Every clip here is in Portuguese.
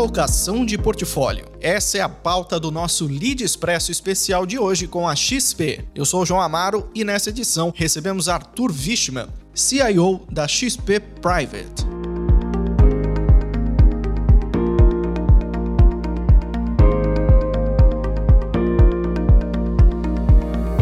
Alocação de portfólio. Essa é a pauta do nosso Lead Expresso especial de hoje com a XP. Eu sou o João Amaro e nessa edição recebemos Arthur Wichmann, CIO da XP Private.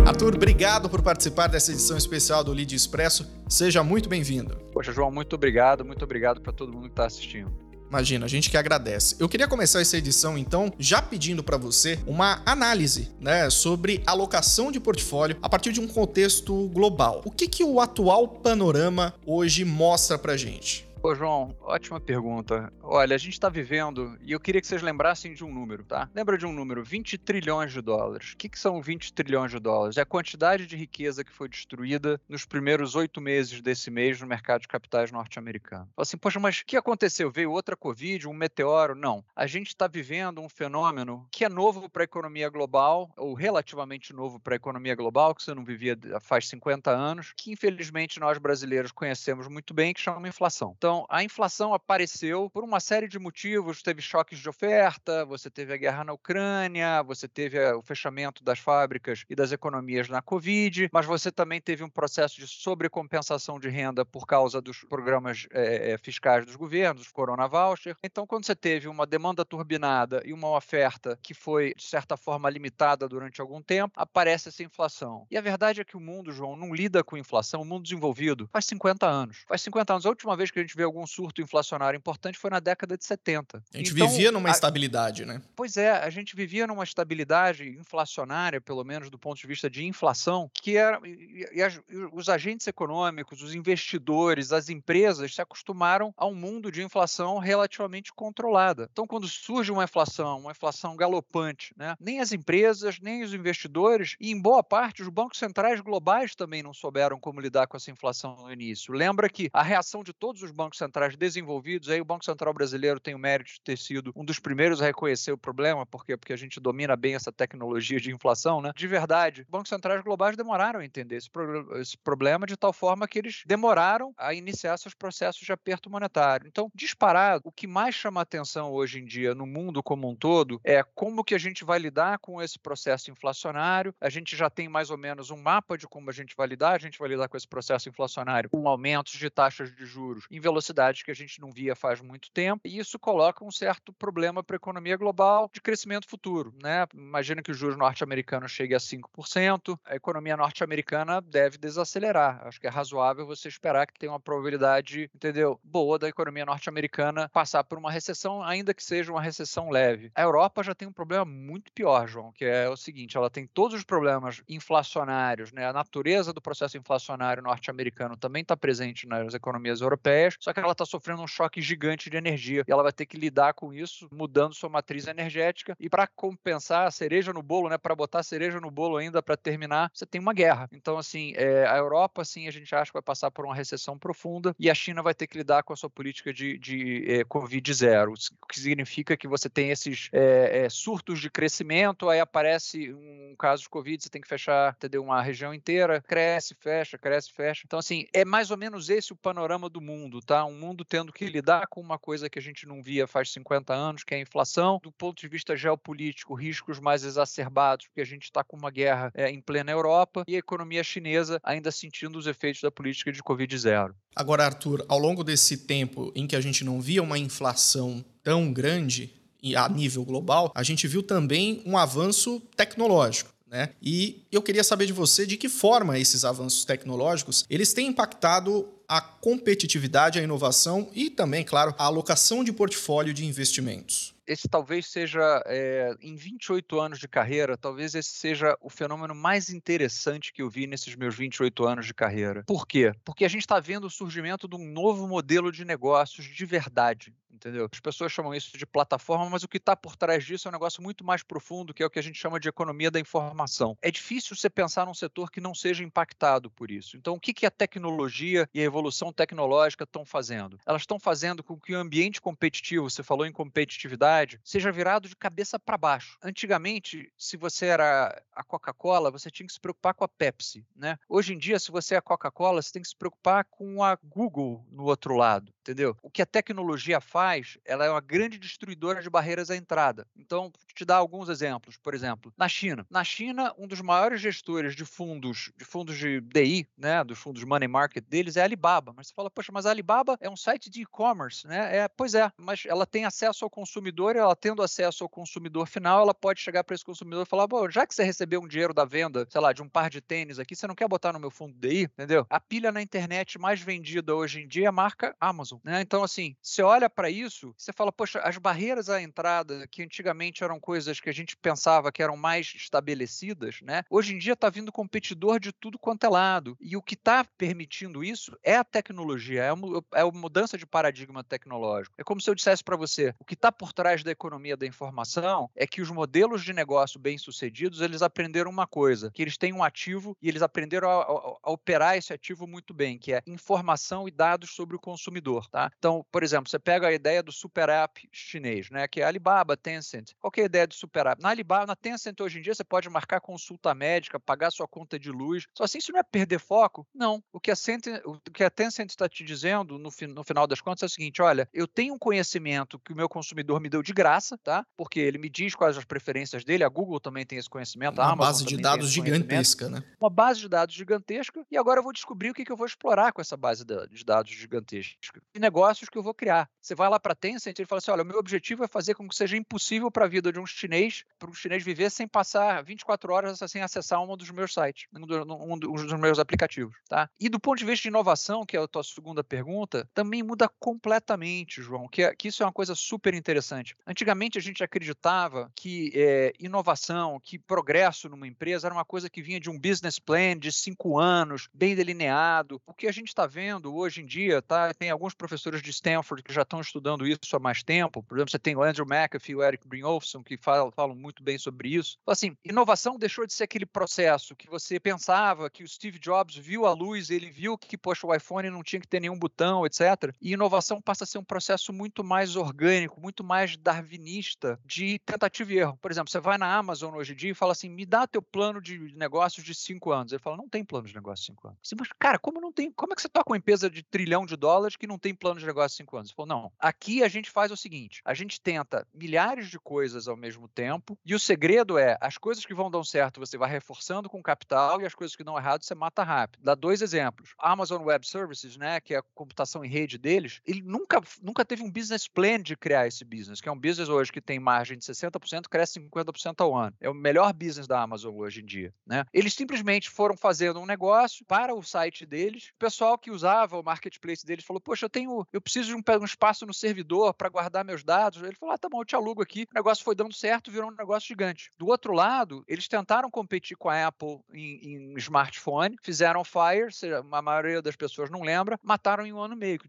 Arthur, obrigado por participar dessa edição especial do Lead Expresso. Seja muito bem-vindo. Poxa, João, muito obrigado, muito obrigado para todo mundo que está assistindo. Imagina, a gente que agradece. Eu queria começar essa edição, então, já pedindo para você uma análise né, sobre alocação de portfólio a partir de um contexto global. O que, que o atual panorama hoje mostra para gente? Ô, João, ótima pergunta. Olha, a gente está vivendo, e eu queria que vocês lembrassem de um número, tá? Lembra de um número, 20 trilhões de dólares. O que, que são 20 trilhões de dólares? É a quantidade de riqueza que foi destruída nos primeiros oito meses desse mês no mercado de capitais norte-americano. Assim, poxa, mas o que aconteceu? Veio outra Covid, um meteoro? Não. A gente está vivendo um fenômeno que é novo para a economia global, ou relativamente novo para a economia global, que você não vivia faz 50 anos, que infelizmente nós brasileiros conhecemos muito bem, que chama inflação. Então, então, a inflação apareceu por uma série de motivos. Teve choques de oferta, você teve a guerra na Ucrânia, você teve o fechamento das fábricas e das economias na Covid, mas você também teve um processo de sobrecompensação de renda por causa dos programas é, fiscais dos governos, os Corona Voucher. Então, quando você teve uma demanda turbinada e uma oferta que foi, de certa forma, limitada durante algum tempo, aparece essa inflação. E a verdade é que o mundo, João, não lida com inflação, o mundo desenvolvido, faz 50 anos. Faz 50 anos. A última vez que a gente vê algum surto inflacionário importante foi na década de 70. A gente então, vivia numa a... estabilidade, né? Pois é, a gente vivia numa estabilidade inflacionária, pelo menos do ponto de vista de inflação, que era e, e, as, e os agentes econômicos, os investidores, as empresas se acostumaram a um mundo de inflação relativamente controlada. Então, quando surge uma inflação, uma inflação galopante, né, nem as empresas, nem os investidores e em boa parte os bancos centrais globais também não souberam como lidar com essa inflação no início. Lembra que a reação de todos os bancos centrais desenvolvidos, aí o Banco Central brasileiro tem o mérito de ter sido um dos primeiros a reconhecer o problema, porque porque a gente domina bem essa tecnologia de inflação, né? De verdade, bancos centrais globais demoraram a entender esse, pro, esse problema de tal forma que eles demoraram a iniciar seus processos de aperto monetário. Então, disparado, o que mais chama atenção hoje em dia no mundo como um todo é como que a gente vai lidar com esse processo inflacionário. A gente já tem mais ou menos um mapa de como a gente vai lidar. A gente vai lidar com esse processo inflacionário com aumentos de taxas de juros em velocidade velocidade que a gente não via faz muito tempo, e isso coloca um certo problema para a economia global de crescimento futuro. Né? Imagina que o juros norte-americano chegue a 5%, a economia norte-americana deve desacelerar. Acho que é razoável você esperar que tenha uma probabilidade, entendeu, boa da economia norte-americana passar por uma recessão, ainda que seja uma recessão leve. A Europa já tem um problema muito pior, João, que é o seguinte, ela tem todos os problemas inflacionários, né? A natureza do processo inflacionário norte-americano também está presente nas economias europeias, só que ela está sofrendo um choque gigante de energia e ela vai ter que lidar com isso, mudando sua matriz energética. E para compensar a cereja no bolo, né, para botar a cereja no bolo ainda para terminar, você tem uma guerra. Então, assim, é, a Europa, assim, a gente acha que vai passar por uma recessão profunda e a China vai ter que lidar com a sua política de, de é, Covid zero, o que significa que você tem esses é, é, surtos de crescimento, aí aparece um caso de Covid, você tem que fechar, entendeu, uma região inteira, cresce, fecha, cresce, fecha. Então, assim, é mais ou menos esse o panorama do mundo, tá? Um mundo tendo que lidar com uma coisa que a gente não via faz 50 anos, que é a inflação. Do ponto de vista geopolítico, riscos mais exacerbados, porque a gente está com uma guerra é, em plena Europa e a economia chinesa ainda sentindo os efeitos da política de Covid zero. Agora, Arthur, ao longo desse tempo em que a gente não via uma inflação tão grande a nível global, a gente viu também um avanço tecnológico. Né? E eu queria saber de você de que forma esses avanços tecnológicos eles têm impactado a competitividade, a inovação e também, claro, a alocação de portfólio de investimentos esse talvez seja, é, em 28 anos de carreira, talvez esse seja o fenômeno mais interessante que eu vi nesses meus 28 anos de carreira. Por quê? Porque a gente está vendo o surgimento de um novo modelo de negócios de verdade entendeu? As pessoas chamam isso de plataforma, mas o que está por trás disso é um negócio muito mais profundo, que é o que a gente chama de economia da informação. É difícil você pensar num setor que não seja impactado por isso. Então, o que, que a tecnologia e a evolução tecnológica estão fazendo? Elas estão fazendo com que o ambiente competitivo, você falou em competitividade, seja virado de cabeça para baixo. Antigamente, se você era a Coca-Cola, você tinha que se preocupar com a Pepsi, né? Hoje em dia, se você é a Coca-Cola, você tem que se preocupar com a Google no outro lado entendeu? O que a tecnologia faz, ela é uma grande destruidora de barreiras à entrada. Então, te dar alguns exemplos. Por exemplo, na China. Na China, um dos maiores gestores de fundos, de fundos de DI, né, dos fundos money market deles é a Alibaba. Mas você fala, poxa, mas a Alibaba é um site de e-commerce, né? É, pois é, mas ela tem acesso ao consumidor e ela tendo acesso ao consumidor final, ela pode chegar para esse consumidor e falar, bom, já que você recebeu um dinheiro da venda, sei lá, de um par de tênis aqui, você não quer botar no meu fundo DI, entendeu? A pilha na internet mais vendida hoje em dia é a marca Amazon, né? Então, assim, você olha para isso, você fala, poxa, as barreiras à entrada, que antigamente eram coisas que a gente pensava que eram mais estabelecidas, né? Hoje em dia está vindo competidor de tudo quanto é lado. E o que está permitindo isso é a tecnologia, é a, é a mudança de paradigma tecnológico. É como se eu dissesse para você, o que está por trás da economia da informação é que os modelos de negócio bem-sucedidos, eles aprenderam uma coisa, que eles têm um ativo e eles aprenderam a, a, a operar esse ativo muito bem, que é informação e dados sobre o consumidor, tá? Então, por exemplo, você pega a ideia do super app chinês, né, que é Alibaba, Tencent. Qual é a ideia do super app? Na Alibaba, na Tencent hoje em dia você pode marcar consulta médica, pagar sua conta de luz. Só assim isso não é perder foco? Não. O que a, Tencent, o que a Tencent está te dizendo no, no final das contas é o seguinte, olha, eu tenho um conhecimento que o meu consumidor me deu de graça, tá? Porque ele me diz quais as preferências dele, a Google também tem esse conhecimento, Uma base de dados gigantesca, né? Uma base de dados gigantesca e agora eu vou descobrir o que, que eu vou explorar com essa base de dados gigantesca. E negócios que eu vou criar. Você vai lá para a Tencent e ele fala assim, olha, o meu objetivo é fazer com que seja impossível para a vida de um chinês, para um chinês viver sem passar 24 horas sem acessar um dos meus sites, um, dos meus aplicativos, tá? E do ponto de vista de inovação, que é a tua segunda pergunta, também muda completamente, João, que, é, que isso é uma coisa super interessante. Antigamente a gente acreditava que é, inovação, que progresso numa empresa era uma coisa que vinha de um business plan de cinco anos, bem delineado. O que a gente está vendo hoje em dia, tá? Tem alguns professores de Stanford que já estão estudando isso há mais tempo. Por exemplo, você tem o Andrew McAfee e o Eric Brynjolfsson que falam, falam muito bem sobre isso. Então, assim, inovação deixou de ser aquele processo que você pensava que o Steve Jobs viu a luz, ele viu que, poxa, o iPhone não tinha que ter nenhum botão, etc. E inovação passa a ser um processo muito mais orgânico, muito mais darwinista de tentativa e erro. Por exemplo, você vai na Amazon hoje em dia e fala assim, me dá teu plano de negócios de cinco anos. Ele fala, não tem plano de negócio de cinco anos. Você, mas, cara, como não tem? Como é que você toca uma empresa de trilhão de dólares que não tem plano de negócio de cinco anos? Falou, não. Aqui a gente faz o seguinte, a gente tenta milhares de coisas ao mesmo tempo e o segredo é, as coisas que vão dar certo você vai reforçando com capital e as coisas que dão errado você mata rápido. Dá dois exemplos. Amazon Web Services, né, que é a computação em rede deles, ele nunca, nunca teve um business plan de criar esse business, que é um business hoje que tem margem de 60%, cresce 50% ao ano. É o melhor business da Amazon hoje em dia, né? Eles simplesmente foram fazendo um negócio para o site deles. O pessoal que usava o marketplace deles falou: "Poxa, eu tenho, eu preciso de um, um espaço no servidor para guardar meus dados". Ele falou: "Ah, tá bom, eu te alugo aqui". O negócio foi dando certo, virou um negócio gigante. Do outro lado, eles tentaram competir com a Apple em, em smartphone, fizeram Fire, a maioria das pessoas não lembra, mataram em um ano e meio, que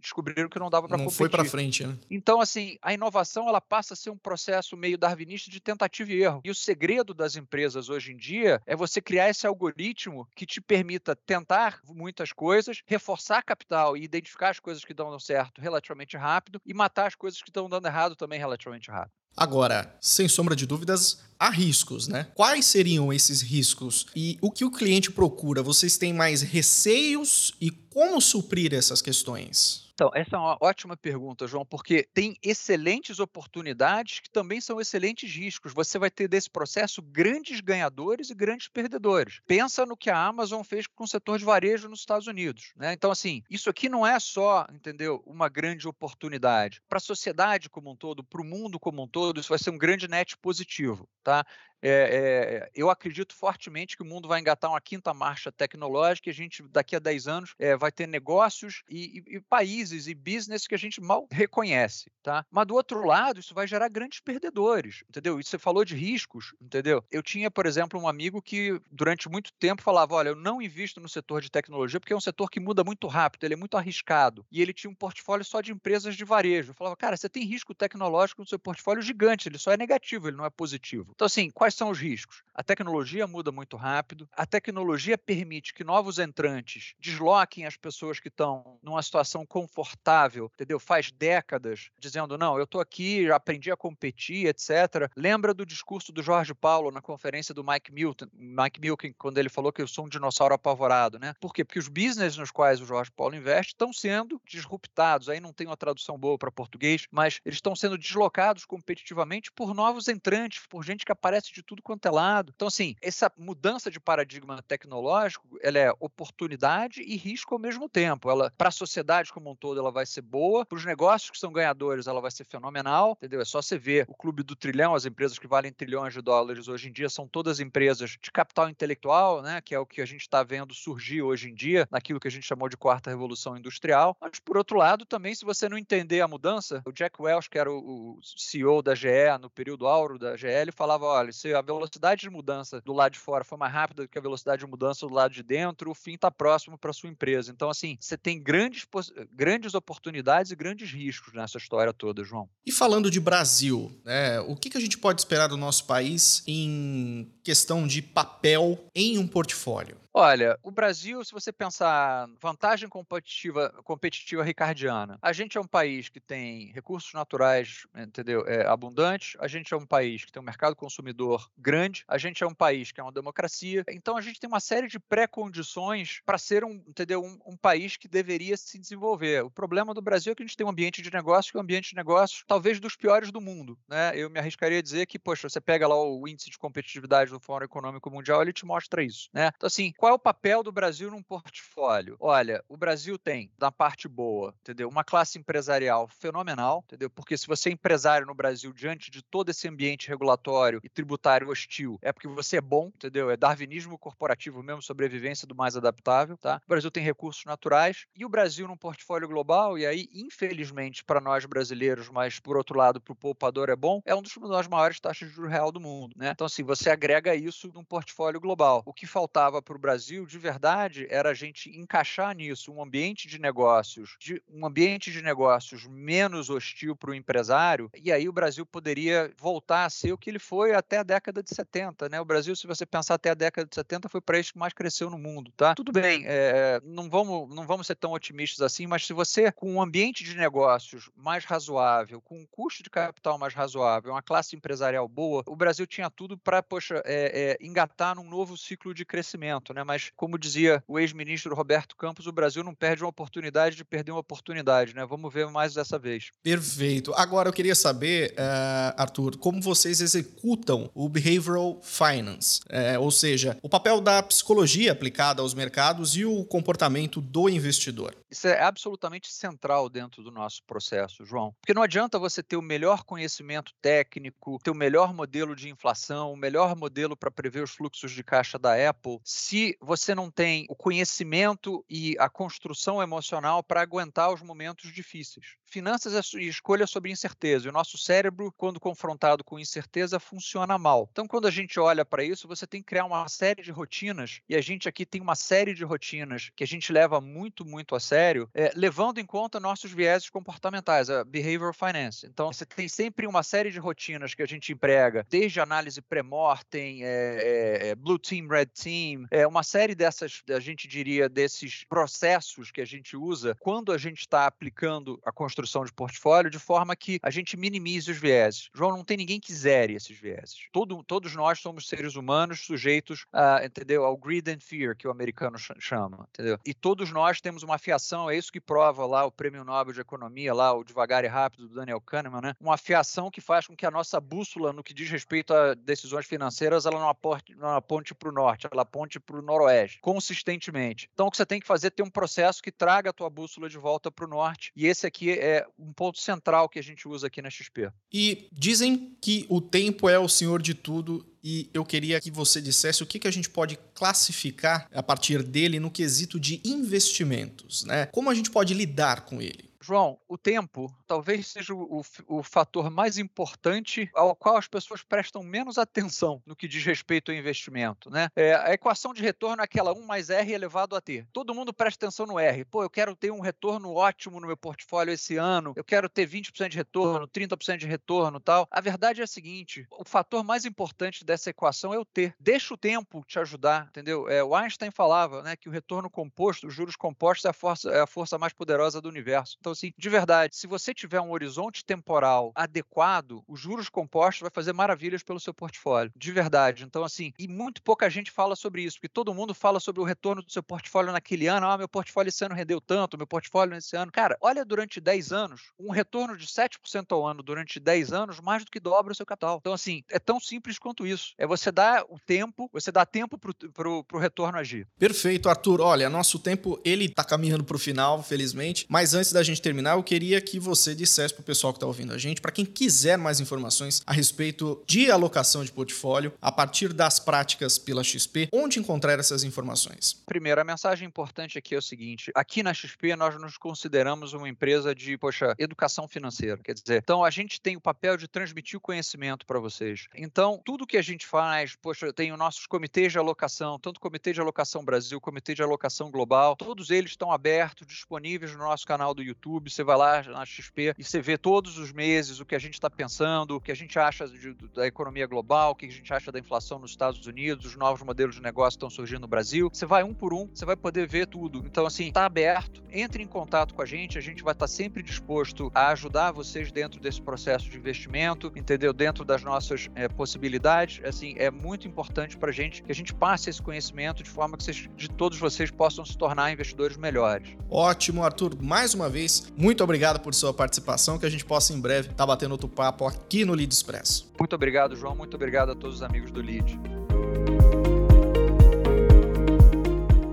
descobriram que não dava para competir. Não foi para frente, né? Então, assim, a inovação ela passa a ser um processo meio darwinista de tentativa e erro. E o segredo das empresas hoje em dia é você criar esse algoritmo que te permita tentar muitas coisas, reforçar capital e identificar as coisas que dão certo relativamente rápido e matar as coisas que estão dando errado também relativamente rápido. Agora, sem sombra de dúvidas, há riscos, né? Quais seriam esses riscos? E o que o cliente procura? Vocês têm mais receios e como suprir essas questões? Então, essa é uma ótima pergunta, João, porque tem excelentes oportunidades que também são excelentes riscos. Você vai ter desse processo grandes ganhadores e grandes perdedores. Pensa no que a Amazon fez com o setor de varejo nos Estados Unidos. Né? Então, assim, isso aqui não é só, entendeu, uma grande oportunidade. Para a sociedade como um todo, para o mundo como um todo, isso vai ser um grande net positivo. Tá? É, é, eu acredito fortemente que o mundo vai engatar uma quinta marcha tecnológica e a gente, daqui a 10 anos, é, vai ter negócios e, e, e, países e business que a gente mal reconhece, tá? Mas do outro lado, isso vai gerar grandes perdedores, entendeu? E você falou de riscos, entendeu? Eu tinha, por exemplo, um amigo que durante muito tempo falava, olha, eu não invisto no setor de tecnologia porque é um setor que muda muito rápido, ele é muito arriscado. E ele tinha um portfólio só de empresas de varejo. Eu falava, cara, você tem risco tecnológico no seu portfólio gigante, ele só é negativo, ele não é positivo. Então, assim, quais Quais são os riscos? A tecnologia muda muito rápido, a tecnologia permite que novos entrantes desloquem as pessoas que estão numa situação confortável, entendeu? Faz décadas dizendo, não, eu estou aqui, aprendi a competir, etc. Lembra do discurso do Jorge Paulo na conferência do Mike Milton, Mike Milken, quando ele falou que eu sou um dinossauro apavorado, né? Por quê? Porque os business nos quais o Jorge Paulo investe estão sendo disruptados. Aí não tem uma tradução boa para português, mas eles estão sendo deslocados competitivamente por novos entrantes, por gente que aparece de tudo quanto é lado. Então, assim, essa mudança de paradigma tecnológico, ela é oportunidade e risco ao mesmo tempo. Ela, para a sociedade como um todo, ela vai ser boa. Para os negócios que são ganhadores, ela vai ser fenomenal, entendeu? É só você ver o clube do trilhão, as empresas que valem trilhões de dólares hoje em dia são todas empresas de capital intelectual, né? Que é o que a gente está vendo surgir hoje em dia, naquilo que a gente chamou de quarta revolução industrial. Mas, por outro lado, também, se você não entender a mudança, o Jack Welch, que era o, CEO da GE no período áureo da GE, falava: olha, a velocidade de mudança do lado de fora for mais rápida do que a velocidade de mudança do lado de dentro, o fim está próximo para sua empresa. Então, assim, você tem grandes, grandes oportunidades e grandes riscos nessa história toda, João. E falando de Brasil, né, o que, que a gente pode esperar do nosso país em questão de papel em um portfólio? Olha, o Brasil, se você pensar vantagem competitiva, competitiva ricardiana, a gente é um país que tem recursos naturais, entendeu? É, abundantes, a gente é um país que tem um mercado consumidor grande, a gente é um país que é uma democracia, então a gente tem uma série de pré-condições para ser um, entendeu? Um, um, país que deveria se desenvolver. O problema do Brasil é que a gente tem um ambiente de negócio que é um ambiente de negócio talvez dos piores do mundo, né? Eu me arriscaria a dizer que, poxa, você pega lá o índice de competitividade do Fórum Econômico Mundial, ele te mostra isso, né? Então assim, qual é o papel do Brasil num portfólio? Olha, o Brasil tem, da parte boa, entendeu? Uma classe empresarial fenomenal, entendeu? Porque se você é empresário no Brasil diante de todo esse ambiente regulatório e tributário hostil, é porque você é bom, entendeu? É darwinismo corporativo mesmo, sobrevivência do mais adaptável, tá? O Brasil tem recursos naturais e o Brasil num portfólio global, e aí, infelizmente, para nós brasileiros, mas por outro lado, para o poupador é bom, é um dos das maiores taxas de juros real do mundo, né? Então, assim, você agrega isso num portfólio global. O que faltava para o Brasil, de verdade, era a gente encaixar nisso um ambiente de negócios, de, um ambiente de negócios menos hostil para o empresário, e aí o Brasil poderia voltar a ser o que ele foi até a década de 70, né? O Brasil, se você pensar até a década de 70, foi para isso que mais cresceu no mundo, tá? Tudo bem, é, não, vamos, não vamos ser tão otimistas assim, mas se você, com um ambiente de negócios mais razoável, com um custo de capital mais razoável, uma classe empresarial boa, o Brasil tinha tudo para, poxa, é, é, engatar num novo ciclo de crescimento, né? Mas como dizia o ex-ministro Roberto Campos, o Brasil não perde uma oportunidade de perder uma oportunidade, né? Vamos ver mais dessa vez. Perfeito. Agora eu queria saber, uh, Arthur, como vocês executam o behavioral finance, é, ou seja, o papel da psicologia aplicada aos mercados e o comportamento do investidor. Isso é absolutamente central dentro do nosso processo, João. Porque não adianta você ter o melhor conhecimento técnico, ter o melhor modelo de inflação, o melhor modelo para prever os fluxos de caixa da Apple, se você não tem o conhecimento e a construção emocional para aguentar os momentos difíceis. Finanças é escolha sobre incerteza. E o nosso cérebro, quando confrontado com incerteza, funciona mal. Então, quando a gente olha para isso, você tem que criar uma série de rotinas. E a gente aqui tem uma série de rotinas que a gente leva muito, muito a sério, é, levando em conta nossos viéses comportamentais, a behavioral finance. Então, você tem sempre uma série de rotinas que a gente emprega, desde análise pré-mortem, é, é, é, blue team, red team, é uma série dessas, a gente diria, desses processos que a gente usa quando a gente está aplicando a construção de portfólio de forma que a gente minimize os vieses. João, não tem ninguém que zere esses vieses. Todo, todos nós somos seres humanos sujeitos a, entendeu, ao greed and fear, que o americano chama, entendeu? E todos nós temos uma afiação, é isso que prova lá o prêmio Nobel de Economia, lá o Devagar e Rápido do Daniel Kahneman, né? Uma afiação que faz com que a nossa bússola no que diz respeito a decisões financeiras, ela não aponte, não aponte para o norte, ela aponte para o noroeste, consistentemente. Então, o que você tem que fazer é ter um processo que traga a tua bússola de volta para o norte, e esse aqui é um ponto central que a gente usa aqui na XP. E dizem que o tempo é o senhor de tudo e eu queria que você dissesse o que, que a gente pode classificar a partir dele no quesito de investimentos, né? Como a gente pode lidar com ele? João, o tempo talvez seja o, o, fator mais importante ao qual as pessoas prestam menos atenção no que diz respeito ao investimento. Né? É, a equação de retorno é aquela 1 mais R elevado a T. Todo mundo presta atenção no R. Pô, eu quero ter um retorno ótimo no meu portfólio esse ano, eu quero ter 20% de retorno, 30% de retorno tal. A verdade é a seguinte: o fator mais importante dessa equação é o T. Deixa o tempo te ajudar, entendeu? É, o Einstein falava né, que o retorno composto, os juros compostos, é a, força, é a força mais poderosa do universo. Então, assim, de verdade, se você tiver um horizonte temporal adequado, os juros compostos vai fazer maravilhas pelo seu portfólio. De verdade. Então, assim, e muito pouca gente fala sobre isso, porque todo mundo fala sobre o retorno do seu portfólio naquele ano. Ah, meu portfólio esse ano rendeu tanto, meu portfólio nesse ano. Cara, olha durante 10 anos, um retorno de 7% ao ano durante 10 anos, mais do que dobra o seu capital. Então, assim, é tão simples quanto isso. É você dar o tempo, você dá tempo para o retorno agir. Perfeito, Arthur. Olha, nosso tempo ele está caminhando para o final, felizmente. Mas antes da gente terminar, eu queria que você dissesse para o pessoal que está ouvindo a gente, para quem quiser mais informações a respeito de alocação de portfólio a partir das práticas pela XP, onde encontrar essas informações? Primeiro, a mensagem importante aqui é o seguinte: aqui na XP nós nos consideramos uma empresa de, poxa, educação financeira. Quer dizer, então a gente tem o papel de transmitir o conhecimento para vocês. Então, tudo que a gente faz, poxa, tem os nossos comitês de alocação, tanto o Comitê de Alocação Brasil, Comitê de Alocação Global, todos eles estão abertos, disponíveis no nosso canal do YouTube. Você vai lá na XP e você vê todos os meses o que a gente está pensando, o que a gente acha de, da economia global, o que a gente acha da inflação nos Estados Unidos, os novos modelos de negócio estão surgindo no Brasil. Você vai um por um, você vai poder ver tudo. Então, assim, está aberto, entre em contato com a gente, a gente vai estar tá sempre disposto a ajudar vocês dentro desse processo de investimento, entendeu? Dentro das nossas é, possibilidades. Assim, é muito importante para a gente que a gente passe esse conhecimento de forma que vocês, de todos vocês possam se tornar investidores melhores. Ótimo, Arthur. Mais uma vez, muito obrigado por sua participação, que a gente possa em breve estar tá batendo outro papo aqui no Lead Expresso. Muito obrigado, João. Muito obrigado a todos os amigos do Lead.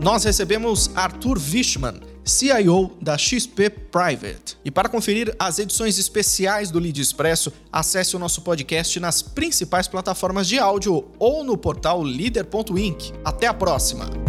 Nós recebemos Arthur Wichmann, CIO da XP Private. E para conferir as edições especiais do Lead Expresso, acesse o nosso podcast nas principais plataformas de áudio ou no portal leader.inc. Até a próxima!